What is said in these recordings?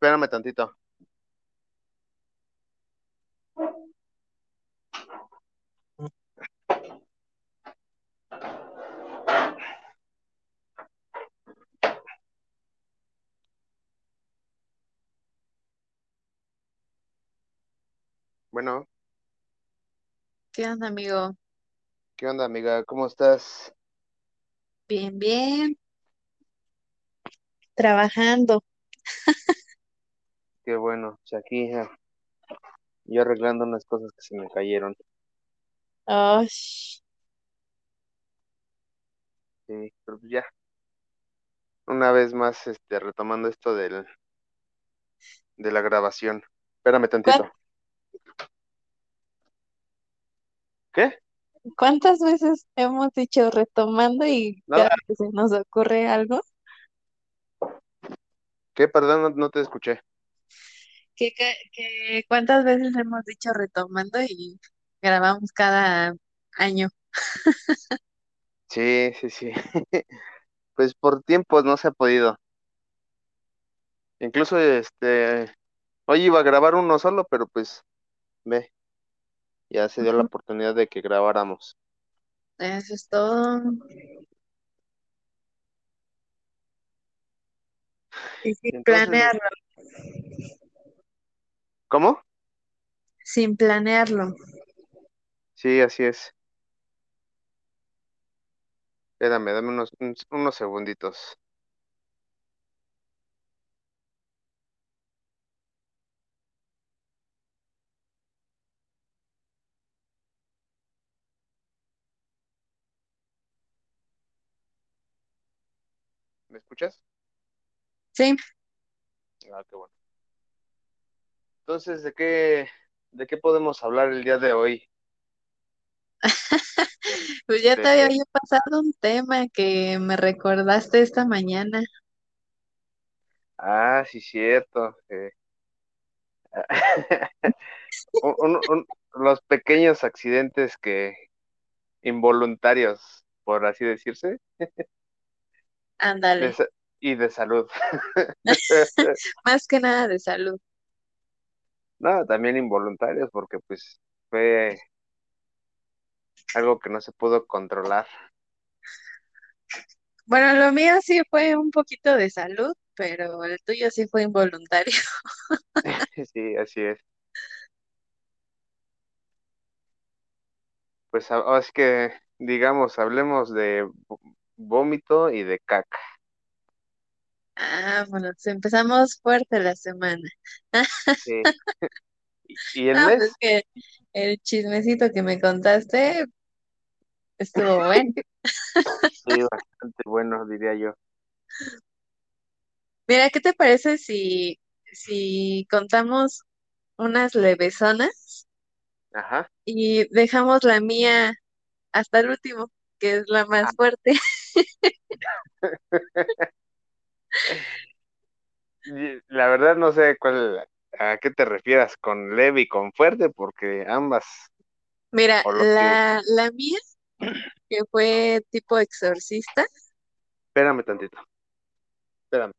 Espérame tantito. Bueno, ¿Qué onda, amigo? ¿qué onda, amiga? ¿Cómo estás? Bien, bien. Trabajando. Qué bueno, pues aquí ya, yo arreglando unas cosas que se me cayeron. Ay, Sí, pero pues ya, una vez más, este, retomando esto del, de la grabación. Espérame ¿cuán- tantito. ¿Qué? ¿Cuántas veces hemos dicho retomando y cada que se nos ocurre algo? ¿Qué? Perdón, no, no te escuché. ¿Qué, ca- qué- cuántas veces hemos dicho retomando y grabamos cada año? Sí, sí, sí. Pues por tiempos no se ha podido. Incluso, este, hoy iba a grabar uno solo, pero pues, ve, ya se dio la oportunidad de que grabáramos. Eso es todo. Y sin Entonces, planearlo, ¿cómo? sin planearlo. Sí, así es. Espérame, dame unos, unos unos segunditos. ¿Me escuchas? Sí, Ah, qué bueno. Entonces, ¿de qué, de qué podemos hablar el día de hoy? pues ya te De, había pasado un tema que me recordaste esta mañana. ah, sí, cierto. eh. Un- un- un- los pequeños accidentes que involuntarios, por así decirse, de Ándale. y de salud. Más que nada de salud. No, también involuntarios, porque pues fue algo que no se pudo controlar. Bueno, lo mío sí fue un poquito de salud, pero el tuyo sí fue involuntario. Sí, así es. Pues es que, digamos, hablemos de vómito y de caca. Ah, bueno, pues empezamos fuerte la semana. Sí. ¿Y, el Ah, pues mes? que el chismecito que me contaste estuvo bueno. Sí, bastante bueno, diría yo. Mira, ¿qué te parece si, si contamos unas levesonas Ajá. y dejamos la mía hasta el último, que es la más fuerte? La verdad no sé cuál, a qué te refieras con leve y con fuerte, porque ambas, Mira, que, la, la mía, que fue tipo exorcista, espérame tantito, espérame.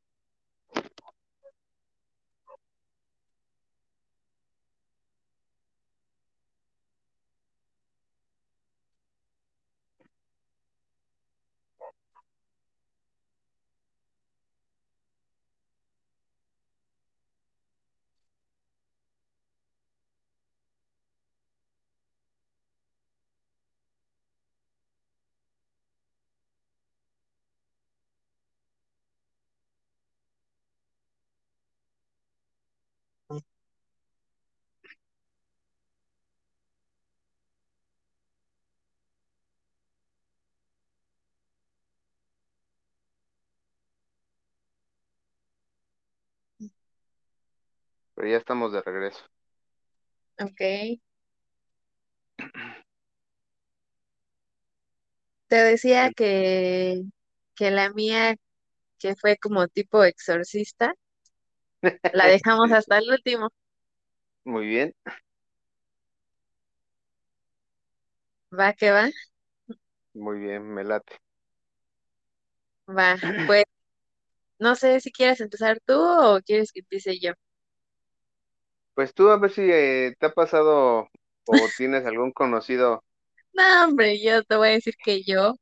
Pero ya estamos de regreso. ok. Te decía que, que la mía, que fue como tipo exorcista, la dejamos hasta el último. Muy bien, Va que va, muy bien, me late. va. Pues No sé si quieres empezar tú o quieres que empiece yo. Pues tú a ver si eh, te ha pasado o tienes algún conocido. No, hombre, yo te voy a decir que yo.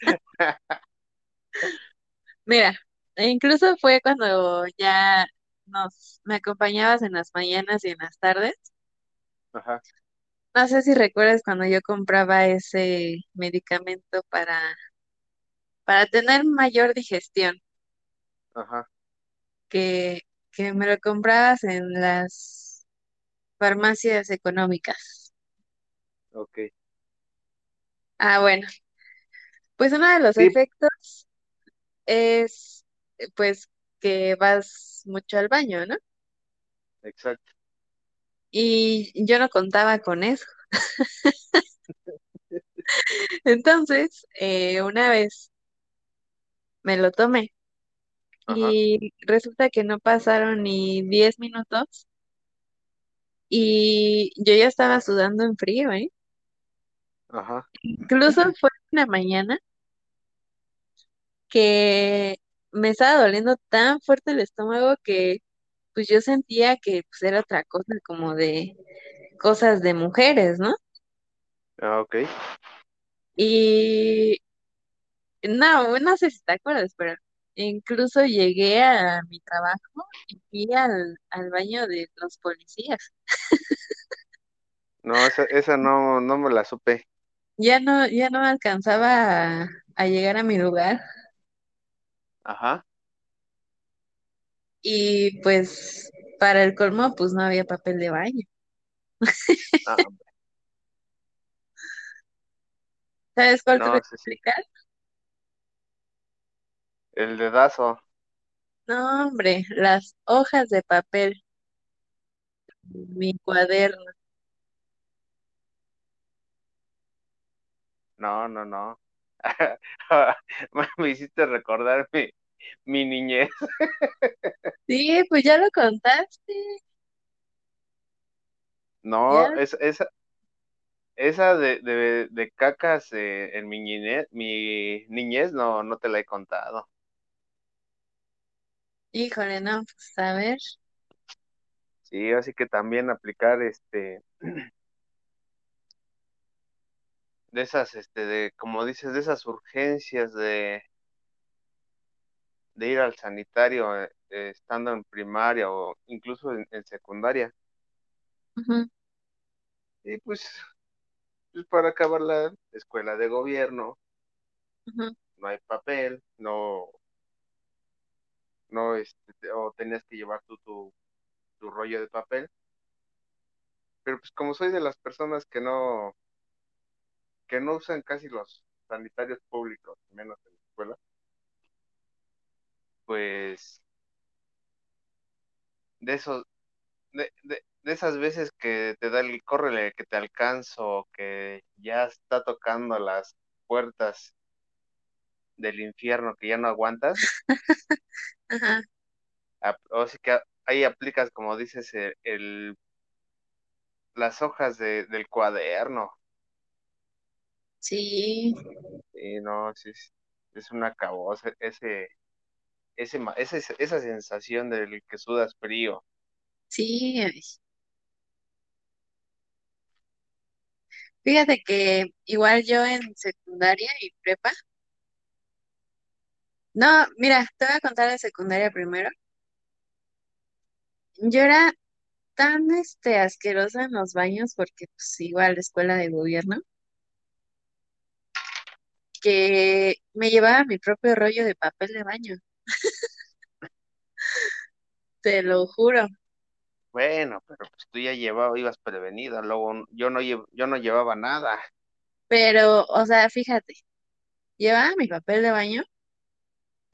Mira, incluso fue cuando ya nos me acompañabas en las mañanas y en las tardes. Ajá, No sé si recuerdas cuando yo compraba ese medicamento para, para tener mayor digestión, ajá, que, que me lo comprabas en las farmacias económicas. ok. Ah, bueno, pues uno de los Sí, efectos es pues que vas mucho al baño, ¿no? exacto. Y yo no contaba con eso. Entonces, eh, una vez me lo tomé Ajá, y resulta que no pasaron ni 10 minutos y yo ya estaba sudando en frío, ¿eh? ajá. Incluso fue una mañana que me estaba doliendo tan fuerte el estómago que pues yo sentía que pues era otra cosa como de cosas de mujeres, ¿no? Ah, ok. Y no, no sé si te acuerdas, pero incluso llegué a mi trabajo y fui al, al baño de los policías. No, esa, esa no, no me la supe. Ya no, ya no alcanzaba a, a llegar a mi lugar Ajá. y pues para el colmo pues no había papel de baño. Ah, ¿Sabes cuál no, que sí, sí. El dedazo. No, hombre, las hojas de papel, mi cuaderno. No, no, no. Me me hiciste recordar mi, mi niñez. Sí, pues ya lo contaste, No, ya, es, esa, esa de, de, de cacas eh, en mi niñez, mi niñez no, no te la he contado. Híjole, no, pues a ver, Sí, así que también aplicar este, de esas, este, de, como dices, de esas urgencias de, de ir al sanitario eh, eh, estando en primaria o incluso en, en secundaria. Y pues, pues para acabar la escuela de gobierno, no hay papel, no, no, este, te- o tenías que llevar tú tu, tu rollo de papel. Pero pues como soy de las personas que no, que no usan casi los sanitarios públicos, menos en la escuela, pues de esos, de, de, de esas veces que te da el córrele que te alcanzo, que ya está tocando las puertas del infierno que ya no aguantas, ajá, o sí que ahí aplicas, como dices, el, el- las hojas de, del cuaderno. sí, Y no, sí, es, es una cabosa, ese, ese, ese, esa sensación del que sudas frío. sí. Fíjate que igual yo en secundaria y prepa, no, mira, te voy a contar de secundaria primero. Yo era tan este asquerosa en los baños porque pues igual escuela de gobierno que me llevaba mi propio rollo de papel de baño, te lo juro. Bueno, pero pues tú ya llevabas, ibas prevenida, luego yo no, lle- yo no llevaba nada. Pero, o sea, fíjate, llevaba mi papel de baño,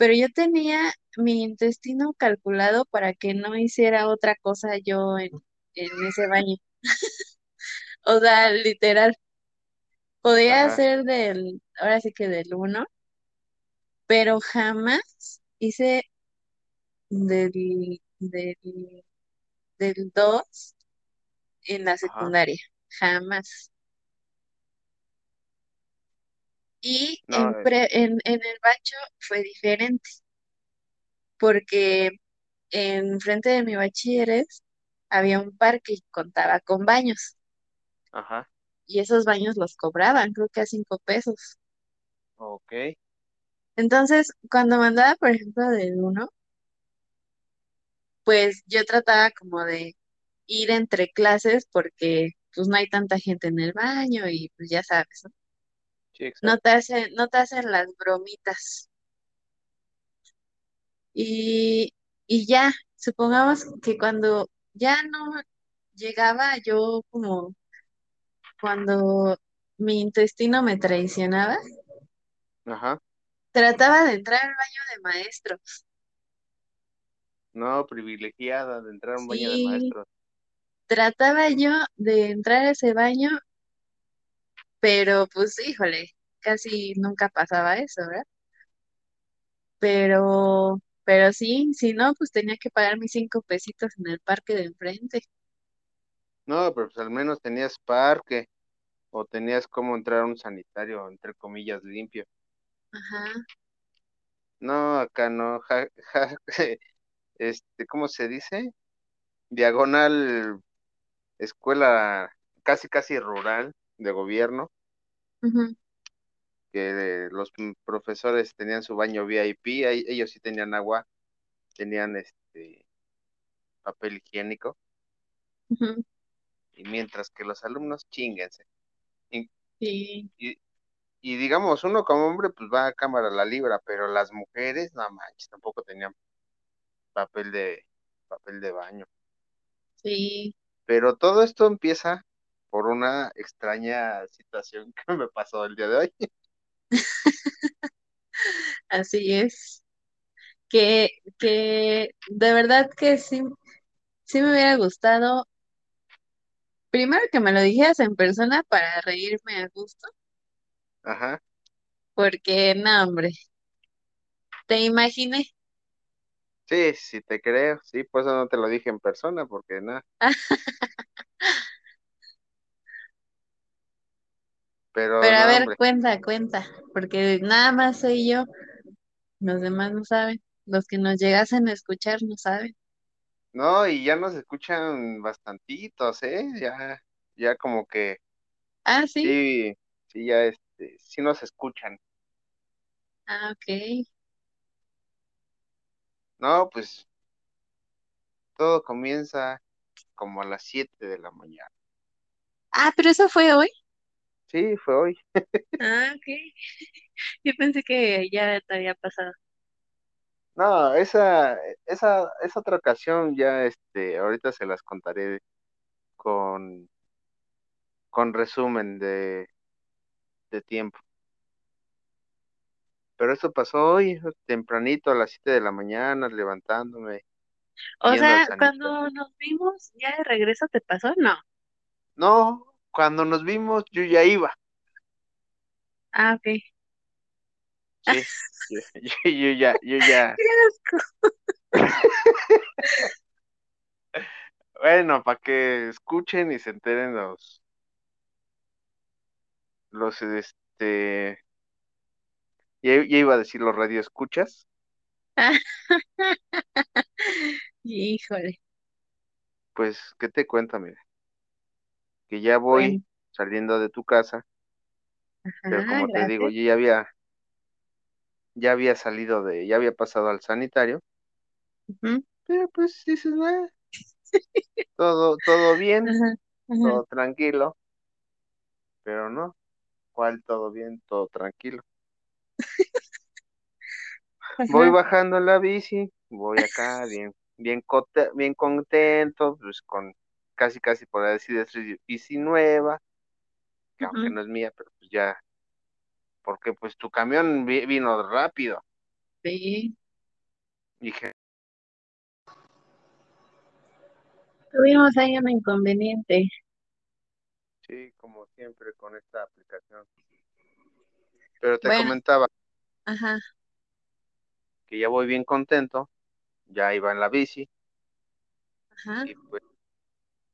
pero yo tenía mi intestino calculado para que no hiciera otra cosa yo en, en ese baño. O sea, literal, podía Ajá, ser del, ahora sí que del uno, pero jamás hice del, del, del dos en la ajá. secundaria, jamás. Y No, en, eh, pre- en, en el bacho fue diferente. porque enfrente de mi bachilleres había un parque y contaba con baños Ajá, y esos baños los cobraban, creo que a cinco pesos. ok. Entonces, cuando mandaba, por ejemplo, del uno, pues yo trataba como de ir entre clases porque pues no hay tanta gente en el baño y pues ya sabes, ¿no? Sí, No te hacen, no te hacen las bromitas. Y, y ya, supongamos que cuando ya no llegaba yo como cuando mi intestino me traicionaba, Ajá. trataba de entrar al baño de maestro. No, privilegiada de entrar a un baño de maestros. trataba yo de entrar a ese baño, pero pues híjole, casi nunca pasaba eso, ¿verdad? Pero, pero sí, si no, pues tenía que pagar mis cinco pesitos en el parque de enfrente. No, pero pues al menos tenías parque o tenías cómo entrar a un sanitario, entre comillas, limpio. Ajá, No, acá no. Ja, ja, este, ¿cómo se dice? Diagonal escuela casi casi rural de gobierno, que los profesores tenían su baño VIP, ahí- ellos sí tenían agua, tenían este papel higiénico, y mientras que los alumnos chinguense. Y, sí, y, y digamos, uno como hombre pues va a cámara la libra, pero las mujeres, no manches, tampoco tenían papel de papel de baño. sí, Pero todo esto empieza por una extraña situación que me pasó el día de hoy. así es. Que, que de verdad que sí, sí me hubiera gustado, primero que me lo dijeras en persona para reírme a gusto, Ajá. porque no, hombre, te imaginé. Sí, sí te creo, sí, por eso no te lo dije en persona, porque nada, pero Pero a no, ver, hombre, cuenta, cuenta, porque nada más soy yo, los demás no saben, los que nos llegasen a escuchar no saben. no, y ya nos escuchan bastantitos, ¿eh? Ya, ya como que, Ah, sí, sí, sí, ya, este, sí nos escuchan. ah, ok. No, pues todo comienza como a las 7 de la mañana. Ah, pero eso fue hoy. Sí, fue hoy. Ah, ok. Yo pensé que ya te había pasado. No, esa, esa, esa otra ocasión ya, este, ahorita se las contaré con, con resumen de, de tiempo. Pero eso pasó hoy, tempranito, a las 7 de la mañana, levantándome, O sea, cuando nos vimos, ya de regreso te pasó, no. No, cuando nos vimos, yo ya iba. Ah, ok. Sí, yo, yo, yo ya, yo ya. Bueno, para que escuchen y se enteren los, los, este, ya, ya iba a decir los radioescuchas. Híjole. Pues, ¿qué te cuento, mira? Que ya voy Bueno, saliendo de tu casa, pero como te digo, yo ya había, ya había salido de, ya había pasado al sanitario, pero pues dices, "Ah, todo, todo bien, Ajá, ajá, todo tranquilo, pero no, ¿cuál todo bien, todo tranquilo? Voy bajando la bici, voy acá bien, bien, bien contento, pues con casi, casi por decir decir bici nueva, que aunque ujú, no es mía, pero pues ya, porque pues tu camión vi- vino rápido. Sí. Dije, Tuvimos ahí un inconveniente. sí, como siempre con esta aplicación. Pero te Bueno, comentaba ajá, que ya voy bien contento, ya iba en la bici ajá. y pues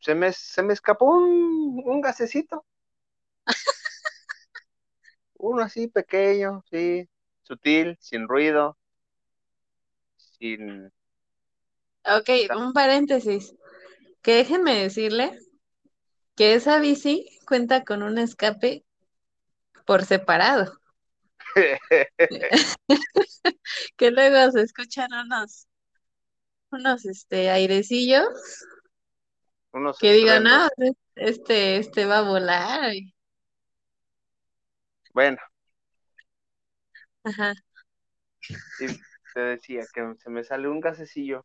se me, se me escapó un, un gasecito, uno así pequeño, sí, sutil, sin ruido, sin, Ok, un paréntesis. Que déjenme decirle que esa bici cuenta con un escape por separado, que luego se escuchan unos, unos este airecillos unos que digan, no, estruendos. este, este va a volar. Bueno, Ajá, y te decía que se me sale un gasecillo,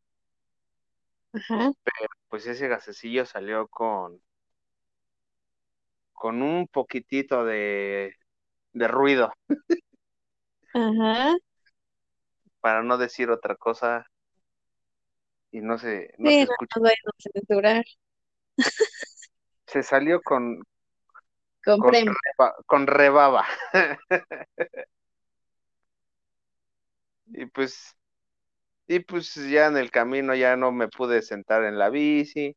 ajá, pues ese gasecillo salió con, con un poquitito de, de ruido, ajá. para no decir otra cosa, y no se, no Sí, se no escucha. vayan a censurar. Se salió con, Con con, premio. reba- con rebaba. Y pues, y pues ya en el camino ya no me pude sentar en la bici,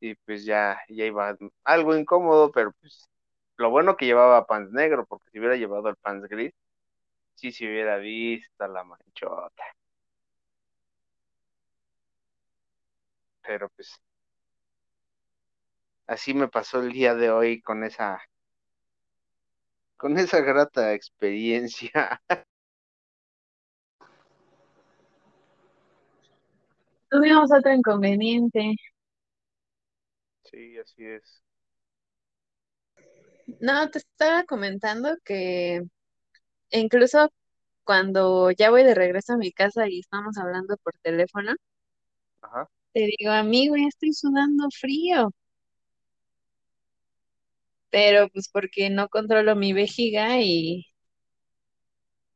y pues ya, ya iba algo incómodo, pero pues lo bueno que llevaba pants negro, porque si hubiera llevado el pants gris, sí se hubiera visto la manchota. Pero pues así me pasó el día de hoy con esa, con esa grata experiencia. Tuvimos otro inconveniente. Sí, así es. No, te estaba comentando que incluso cuando ya voy de regreso a mi casa y estamos hablando por teléfono, Ajá. te digo, amigo, ya estoy sudando frío, pero pues porque no controlo mi vejiga y,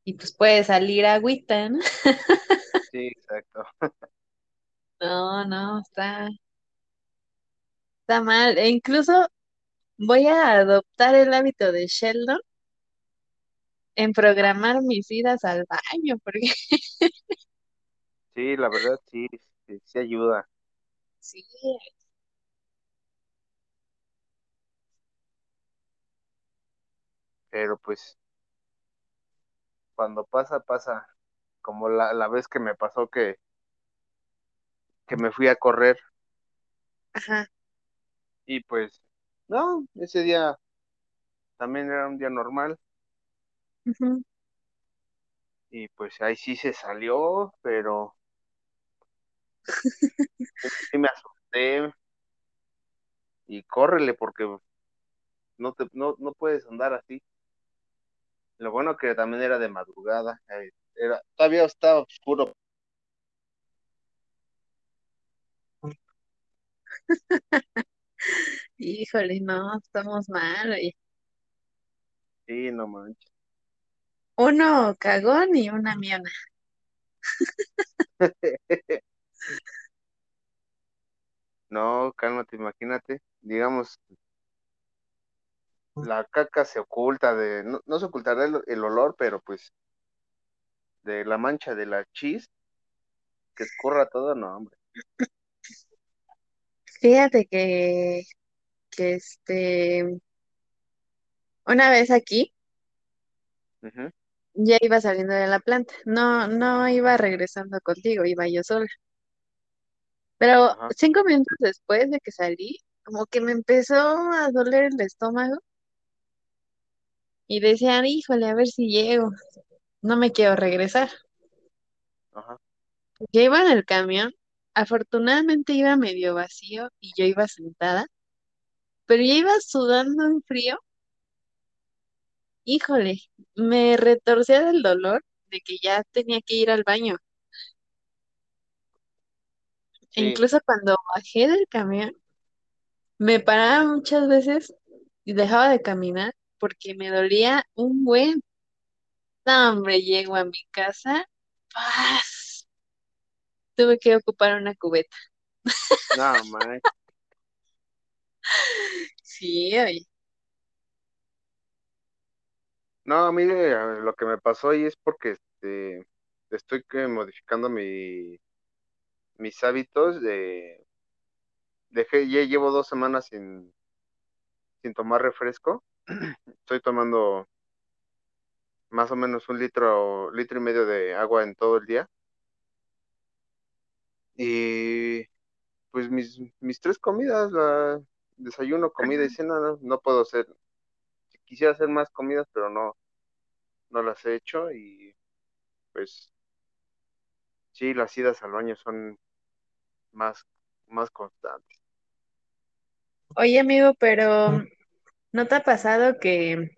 y pues puede salir agüita, ¿no? Sí, exacto. No, no, está, está mal. E incluso voy a adoptar el hábito de Sheldon en programar mis idas al baño, porque Sí, la verdad sí, sí, sí ayuda, sí, pero pues cuando pasa, pasa. Como la, la vez que me pasó que, que me fui a correr ajá, y pues, no, ese día también era un día normal ujú. y pues ahí sí se salió, pero sí me asusté y córrele porque no te, no, no puedes andar así. Lo bueno que también era de madrugada, era, todavía estaba oscuro. Híjole, no, estamos mal, oye. Sí, no manches. Uno cagón y una miona. No, cálmate, imagínate. Digamos, la caca se oculta de, no, no se ocultará el, el olor, pero pues de la mancha de la chis, que escurra todo, no, hombre. Fíjate que, que este, una vez aquí, ya iba saliendo de la planta. No, no iba regresando contigo, iba yo sola. Pero cinco minutos después de que salí, como que me empezó a doler el estómago y decían, híjole, a ver si llego. No me quiero regresar. ajá, Ya iba en el camión. Afortunadamente iba medio vacío y yo iba sentada, pero ya iba sudando en frío. Híjole, me retorcía del dolor de que ya tenía que ir al baño. E incluso cuando bajé del camión, me paraba muchas veces y dejaba de caminar porque me dolía un buen. No, hombre, llego a mi casa, ¡paz! Tuve que ocupar una cubeta. no, man. Sí, oye. No, mire, lo que me pasó ahí es porque este, estoy que modificando mi, mis hábitos de, dejé, ya llevo dos semanas sin, sin tomar refresco. Estoy tomando más o menos un litro, litro y medio de agua en todo el día. Y pues mis, mis tres comidas, la desayuno, comida y cena, no, no puedo hacer, quisiera hacer más comidas, pero no, no las he hecho y pues sí, las idas al baño son más, más constantes. Oye, amigo, pero ¿no te ha pasado que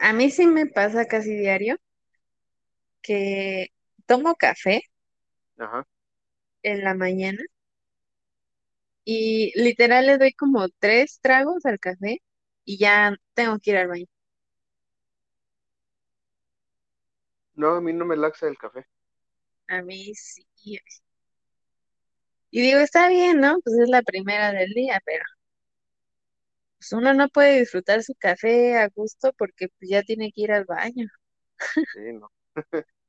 a mí sí me pasa casi diario que tomo café Ajá. en la mañana y literal le doy como tres tragos al café y ya tengo que ir al baño? No, a mí no me laxa el café. A mí sí. Y digo, está bien, ¿no? Pues es la primera del día, pero pues uno no puede disfrutar su café a gusto porque pues ya tiene que ir al baño. Sí, no.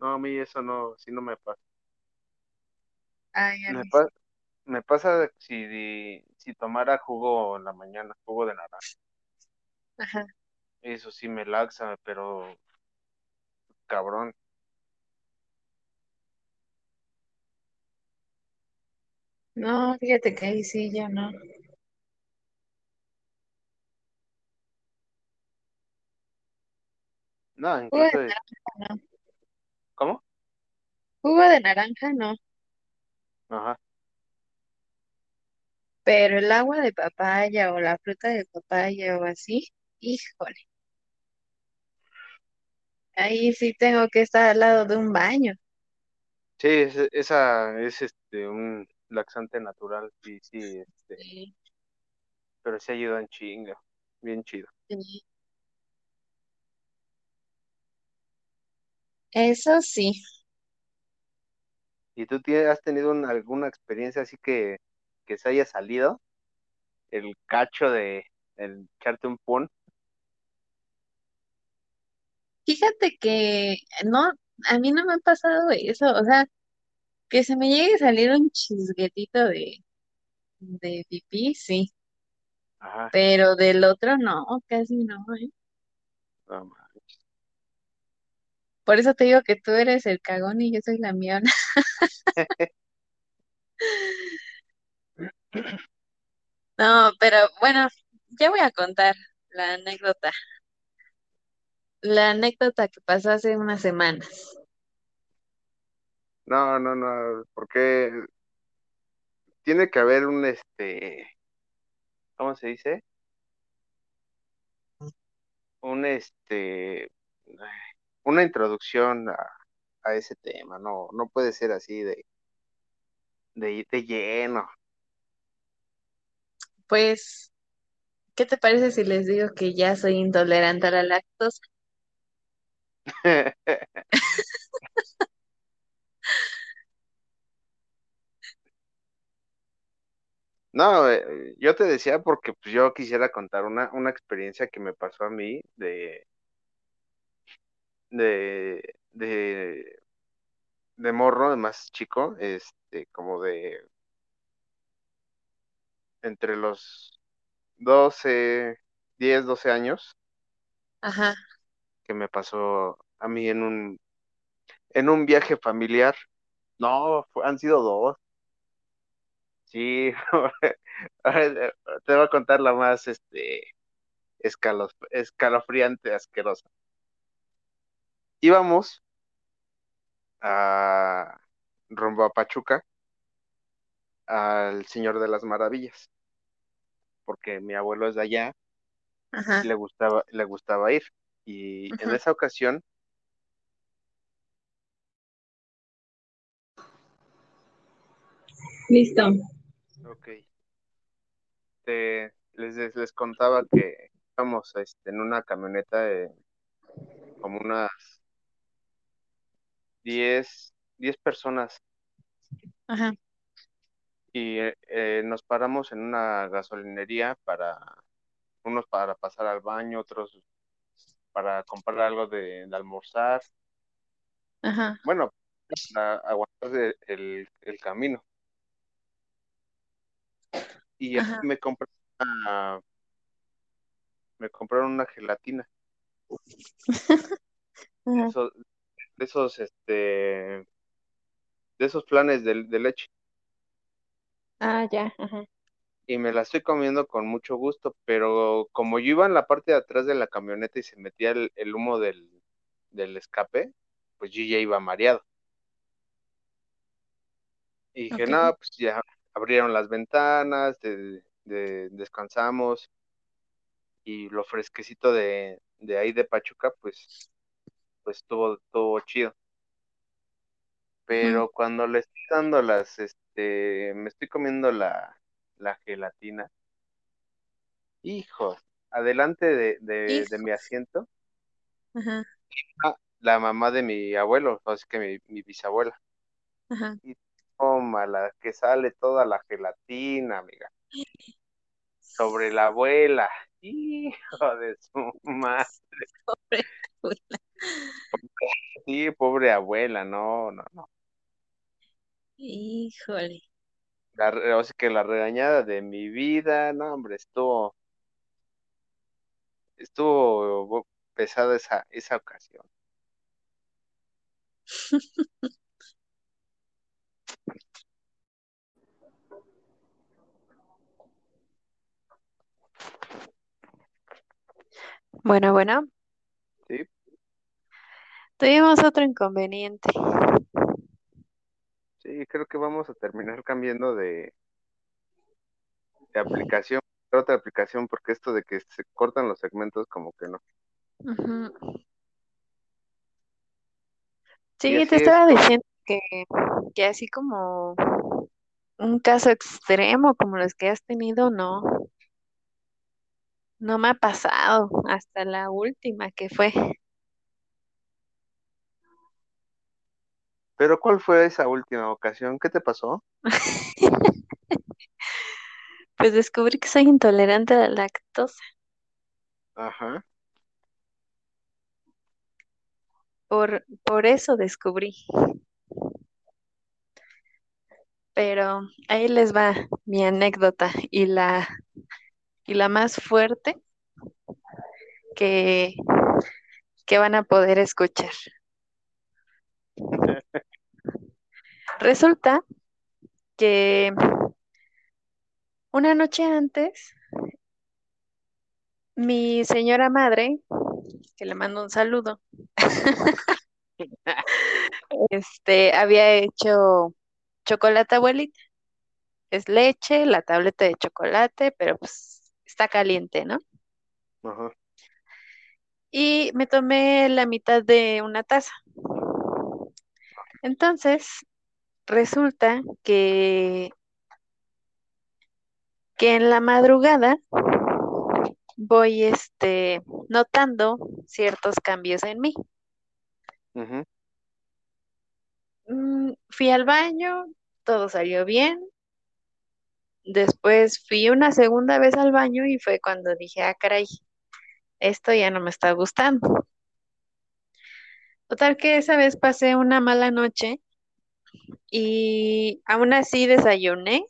No, a mí eso no, sí no me pasa. Ay, a Me, mí sí. pa- me pasa si, si tomara jugo en la mañana, jugo de naranja. Ajá. Eso sí me laxa, pero cabrón. No, fíjate que ahí sí, ya no. No, Jugo de incluso, es- naranja no. ¿cómo? Jugo de naranja no. Ajá. Pero el agua de papaya o la fruta de papaya o así, híjole, ahí sí tengo que estar al lado de un baño. Sí, es- esa es este un laxante natural, sí, sí, este, Sí, pero sí ayuda en chinga, bien chido. sí. Eso sí. ¿Y tú tienes, has tenido un- alguna experiencia así que, que se haya salido el cacho de el echarte un pun? Fíjate que no, a mí no me ha pasado eso, o sea, que se me llegue a salir un chisguetito de, de pipí, sí, Ajá, pero del otro no, casi no, ¿eh? no manches. Por eso te digo que tú eres el cagón y yo soy la miona. No, pero bueno, ya voy a contar la anécdota, la anécdota que pasó hace unas semanas. No, no, no, porque tiene que haber un este, ¿cómo se dice? Un este, una introducción a, a ese tema, no, no puede ser así de, de, de lleno. Pues, ¿qué te parece si les digo que ya soy intolerante a la lactosa? No, eh, yo te decía porque pues, yo quisiera contar una, una experiencia que me pasó a mí de, de, de, de morro, de más chico, este, como de entre los 12 10 12 años, Ajá, que me pasó a mí en un, en un viaje familiar. No, han sido dos. Sí, te voy a contar la más, este, escalos- escalofriante, asquerosa. Íbamos a rumbo a Pachuca al Señor de las Maravillas, porque mi abuelo es de allá y le gustaba, le gustaba ir. Y en esa ocasión, Listo. Ok, te- les, les les contaba que íbamos este, en una camioneta de como unas diez 10 personas. Ajá, y eh, eh, nos paramos en una gasolinería para, unos para pasar al baño, otros para comprar algo de, de almorzar, ajá, bueno, para aguantar el, el el camino. Y ajá, me compraron una, me compraron una gelatina. ajá, Esos, esos, este, de esos planes de, de leche. Ah, ya, ajá. Y me la estoy comiendo con mucho gusto, pero como yo iba en la parte de atrás de la camioneta y se metía el, el humo del, del escape, pues yo ya iba mareado. Y dije, Ok. no, pues ya abrieron las ventanas, de, de- descansamos y lo fresquecito de, de ahí de Pachuca, pues, pues estuvo, estuvo chido. Mm. Pero cuando le estoy dando las, este, me estoy comiendo la, la gelatina, hijos, adelante de, de, de mi asiento, Ajá, ah, la mamá de mi abuelo, así que mi, mi bisabuela. ajá. Y toma la que sale toda la gelatina, amiga, sobre la abuela. Hijo de su madre. Pobre abuela. Sí, pobre abuela, no, no, no. Híjole. La, o sea que la regañada de mi vida, no, hombre, estuvo, estuvo pesada esa, esa ocasión. Bueno, bueno, Sí, tuvimos otro inconveniente. sí, creo que vamos a terminar cambiando de, de aplicación, otra aplicación, porque esto de que se cortan los segmentos, como que no. Ujú. Y Sí, te así es, estaba diciendo que, que así como un caso extremo como los que has tenido, no, no me ha pasado hasta la última que fue. pero ¿cuál fue esa última ocasión? ¿Qué te pasó? Pues descubrí que soy intolerante a la lactosa. Ajá, Por, por eso descubrí. Pero ahí les va mi anécdota y la, y la más fuerte que, que van a poder escuchar. Resulta que una noche antes, mi señora madre, que le mando un saludo, este, había hecho chocolate abuelita. Es leche, la tableta de chocolate, pero pues está caliente, ¿no? ajá, Y me tomé la mitad de una taza. Entonces, resulta que, que en la madrugada voy este, notando ciertos cambios en mí. Mm, fui al baño, todo salió bien. Después fui una segunda vez al baño y fue cuando dije, ah, caray, esto ya no me está gustando. Total que esa vez pasé una mala noche y aún así desayuné.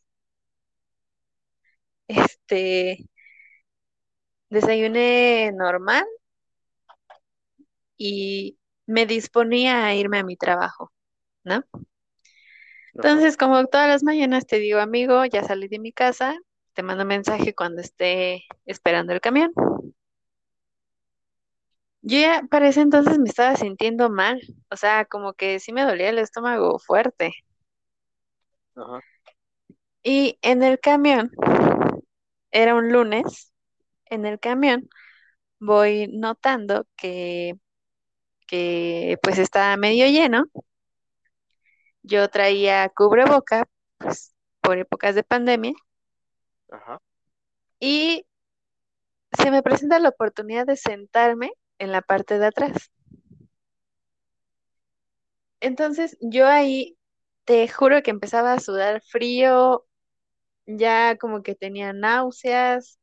Este, desayuné normal y me disponía a irme a mi trabajo, ¿no? Entonces, como todas las mañanas te digo, amigo, ya salí de mi casa, te mando mensaje cuando esté esperando el camión. Yo ya para ese entonces me estaba sintiendo mal, o sea, como que sí me dolía el estómago fuerte. ajá, Y en el camión, era un lunes, en el camión voy notando que, que pues estaba medio lleno. Yo traía cubreboca, pues por épocas de pandemia, ajá, y se me presenta la oportunidad de sentarme en la parte de atrás. Entonces yo ahí te juro que empezaba a sudar frío, ya como que tenía náuseas,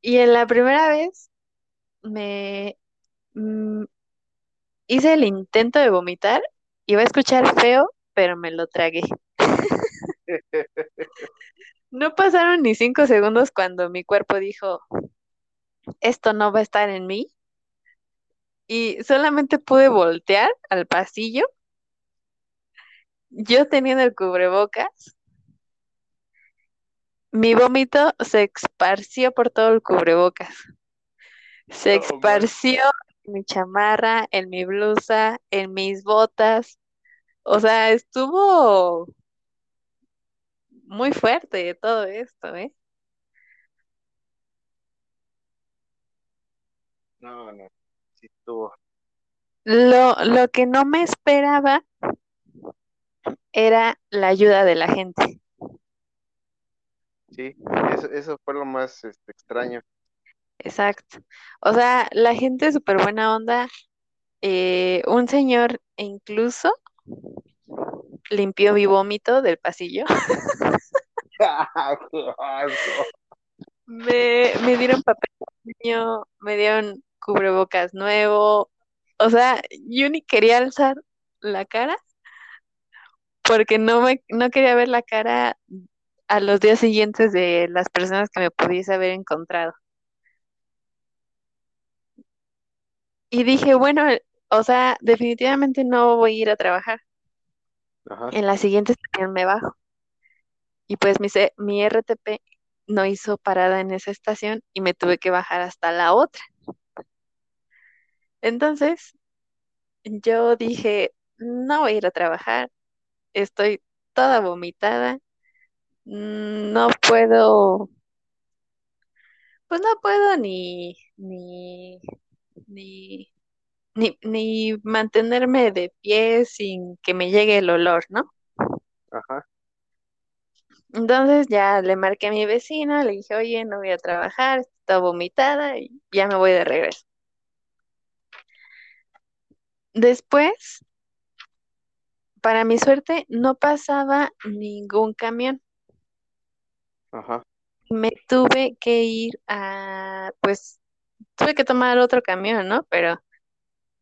y en la primera vez me mm, hice el intento de vomitar, iba a escuchar feo, pero me lo tragué. No pasaron ni cinco segundos cuando mi cuerpo dijo, esto no va a estar en mí, y solamente pude voltear al pasillo yo teniendo el cubrebocas, mi vómito se esparció por todo el cubrebocas. Se esparció en mi chamarra, en mi blusa, en mis botas. O sea, estuvo muy fuerte todo esto, ¿eh? No, no. Sí estuvo. Lo, lo que no me esperaba era la ayuda de la gente. Sí, eso, eso fue lo más este, extraño. Exacto. O sea, la gente súper buena onda. Eh, un señor incluso limpió mi vómito del pasillo. Me, me dieron papel de baño, me dieron cubrebocas nuevo. O sea, yo ni quería alzar la cara porque no me, no quería ver la cara a los días siguientes de las personas que me pudiese haber encontrado. Y dije, bueno, o sea, definitivamente no voy a ir a trabajar. Ajá, En la siguiente estación me bajo. Y pues mi, mi RTP no hizo parada en esa estación y me tuve que bajar hasta la otra. Entonces, yo dije, no voy a ir a trabajar, estoy toda vomitada, mm, no puedo, pues no puedo ni, ni, ni, ni, ni mantenerme de pie sin que me llegue el olor, ¿no? ajá, Entonces ya le marqué a mi vecina, le dije, oye, no voy a trabajar, estoy vomitada y ya me voy de regreso. Después, para mi suerte, no pasaba ningún camión. ajá. Me tuve que ir a, pues, tuve que tomar otro camión, ¿no? Pero,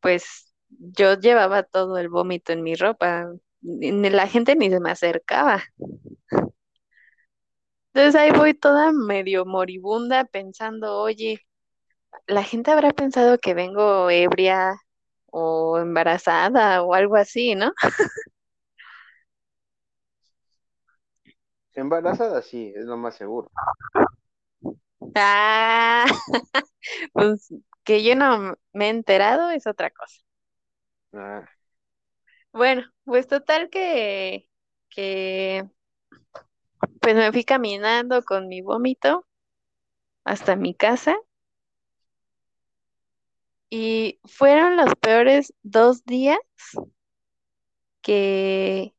pues, yo llevaba todo el vómito en mi ropa. la gente ni se me acercaba. Entonces ahí voy toda medio moribunda pensando, oye, la gente habrá pensado que vengo ebria o embarazada o algo así, ¿no? Embarazada, sí, es lo más seguro. Ah, pues que yo no me he enterado es otra cosa. Ah, Bueno, pues total que, que pues me fui caminando con mi vómito hasta mi casa y fueron los peores dos días que,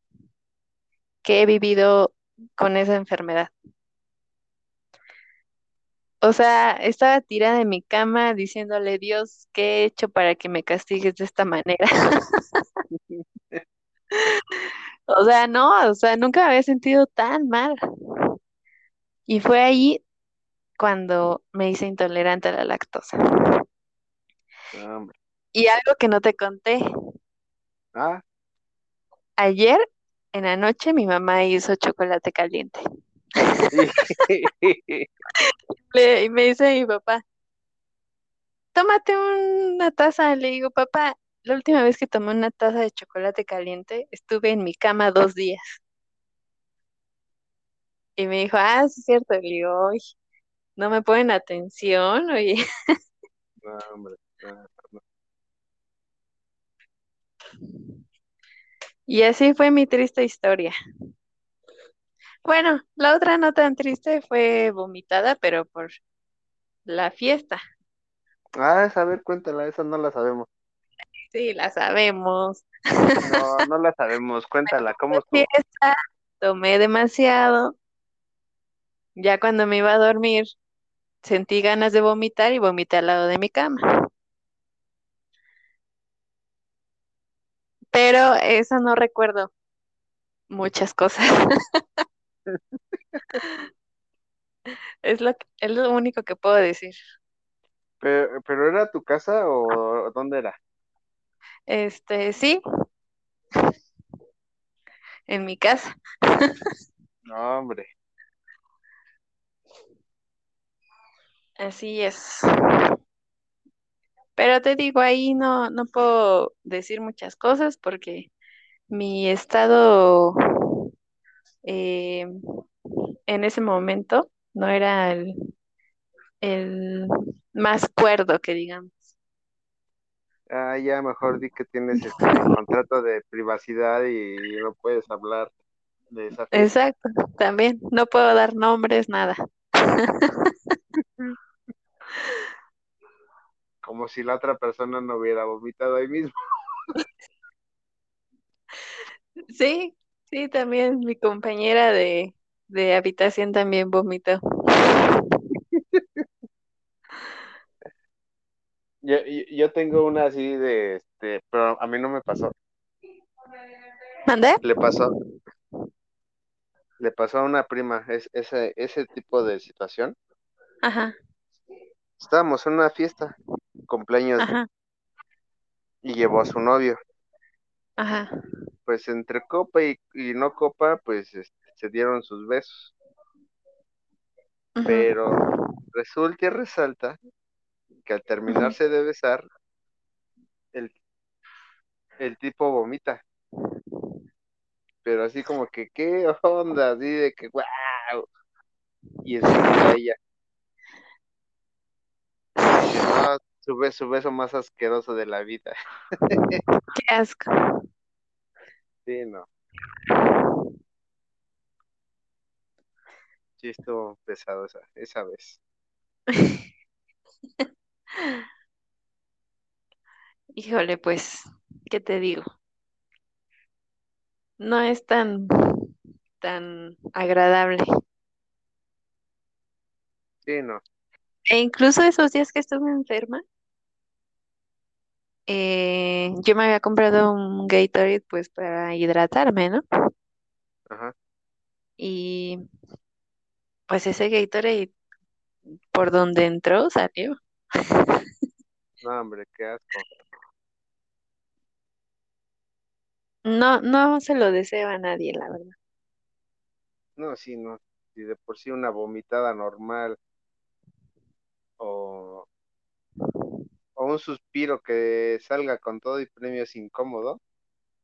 que he vivido con esa enfermedad. O sea, estaba tirada en mi cama diciéndole, Dios, ¿qué he hecho para que me castigues de esta manera? O sea, no, o sea, nunca me había sentido tan mal. Y fue ahí cuando me hice intolerante a la lactosa. hombre. Y algo que no te conté, Ah, ayer en la noche mi mamá hizo chocolate caliente. Le- y me dice mi papá, tómate una taza. Le digo, papá, la última vez que tomé una taza de chocolate caliente estuve en mi cama dos días. Y me dijo, ah, sí es cierto. Le digo, "Ay, no me ponen atención, oye. no, hombre. no. Y así fue mi triste historia. Bueno, la otra no tan triste fue vomitada, pero por la fiesta. Ah, esa, a ver, cuéntala, esa no la sabemos. Sí, la sabemos. No, no la sabemos, cuéntala, ¿cómo estuvo? fiesta, tomé demasiado. Ya cuando me iba a dormir, sentí ganas de vomitar y vomité al lado de mi cama. Pero eso no recuerdo muchas cosas. Es lo, que- es lo único que puedo decir. Pero, pero ¿era tu casa o dónde era? Este, sí, en mi casa. No, hombre. Así es. Pero te digo, ahí no, no puedo decir muchas cosas porque mi estado eh, en ese momento no era el, el más cuerdo que digamos. Ah, ya mejor di que tienes este contrato de privacidad y no puedes hablar de esa. Exacto, también no puedo dar nombres, nada. Como si la otra persona no hubiera vomitado ahí mismo. Sí, sí, también mi compañera de, de habitación también vomitó. Yo, yo, yo tengo una así de este, pero a mí no me pasó. ¿Mandé? Le pasó, le pasó a una prima es, ese, ese tipo de situación. Ajá, Estábamos en una fiesta, cumpleaños, ajá, y llevó a su novio. ajá. Pues entre copa y, y no copa, pues este, se dieron sus besos. Pero resulta y resalta que al terminarse de besar, el, el tipo vomita. Pero así como que, ¿qué onda? Así de que, wow. Y enseguida ella no, su beso, su beso más asqueroso de la vida. Qué asco. Sí, no. Sí, estuvo pesado esa, esa vez. Híjole, pues, ¿qué te digo? No es tan, tan agradable. Sí, no. E incluso esos días que estuve enferma, eh, yo me había comprado un Gatorade pues para hidratarme, ¿no? Ajá. Y pues ese Gatorade por donde entró salió. No, hombre, qué asco. No, no se lo deseo a nadie, la verdad. No, sí, no. Si de por sí una vomitada normal o, o un suspiro que salga con todo y premios incómodo,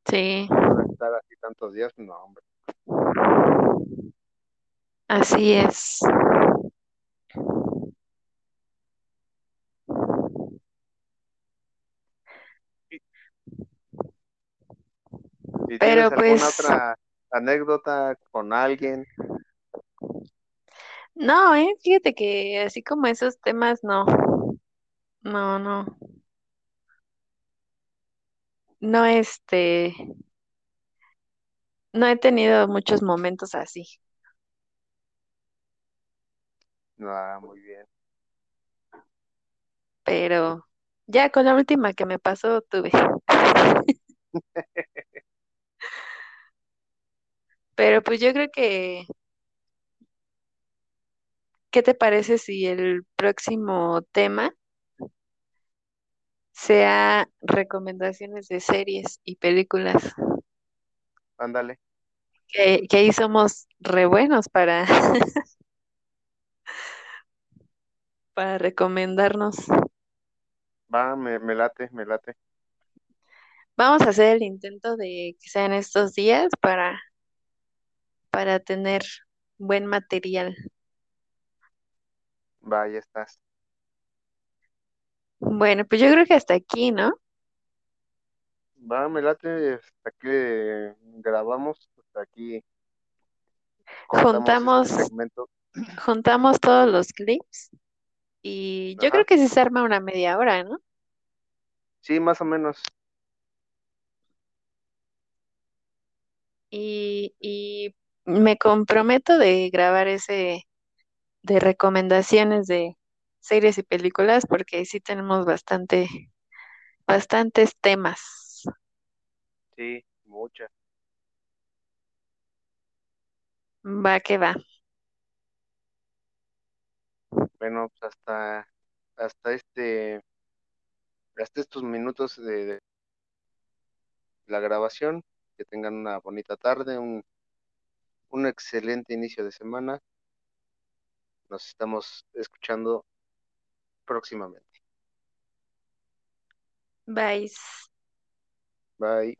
Sí, estar así tantos días, no, hombre. así es. ¿Y, tienes Pero alguna pues, otra anécdota con alguien? no, eh, fíjate que así como esos temas, no, no, no, no, este, no he tenido muchos momentos así. No, ah, muy bien. pero ya con la última que me pasó tuve. Pero pues yo creo que, ¿qué te parece si el próximo tema sea recomendaciones de series y películas? Ándale, Que, que ahí somos re buenos para, para recomendarnos. va, me, me late, me late. Vamos a hacer el intento de que sean estos días para, para tener buen material. Va, ya estás. Bueno, pues yo creo que hasta aquí, ¿no? Va, me late hasta que grabamos, hasta aquí este Juntamos, segmento. juntamos todos los clips y yo creo que sí se arma una media hora, ¿no? sí, más o menos. Y, y me comprometo de grabar ese de recomendaciones de series y películas porque sí tenemos bastante, bastantes temas. Sí, muchas. Va que va. Bueno, pues hasta, hasta este, hasta estos minutos de, de la grabación, que tengan una bonita tarde, un, un excelente inicio de semana. Nos estamos escuchando próximamente. Bye. Bye.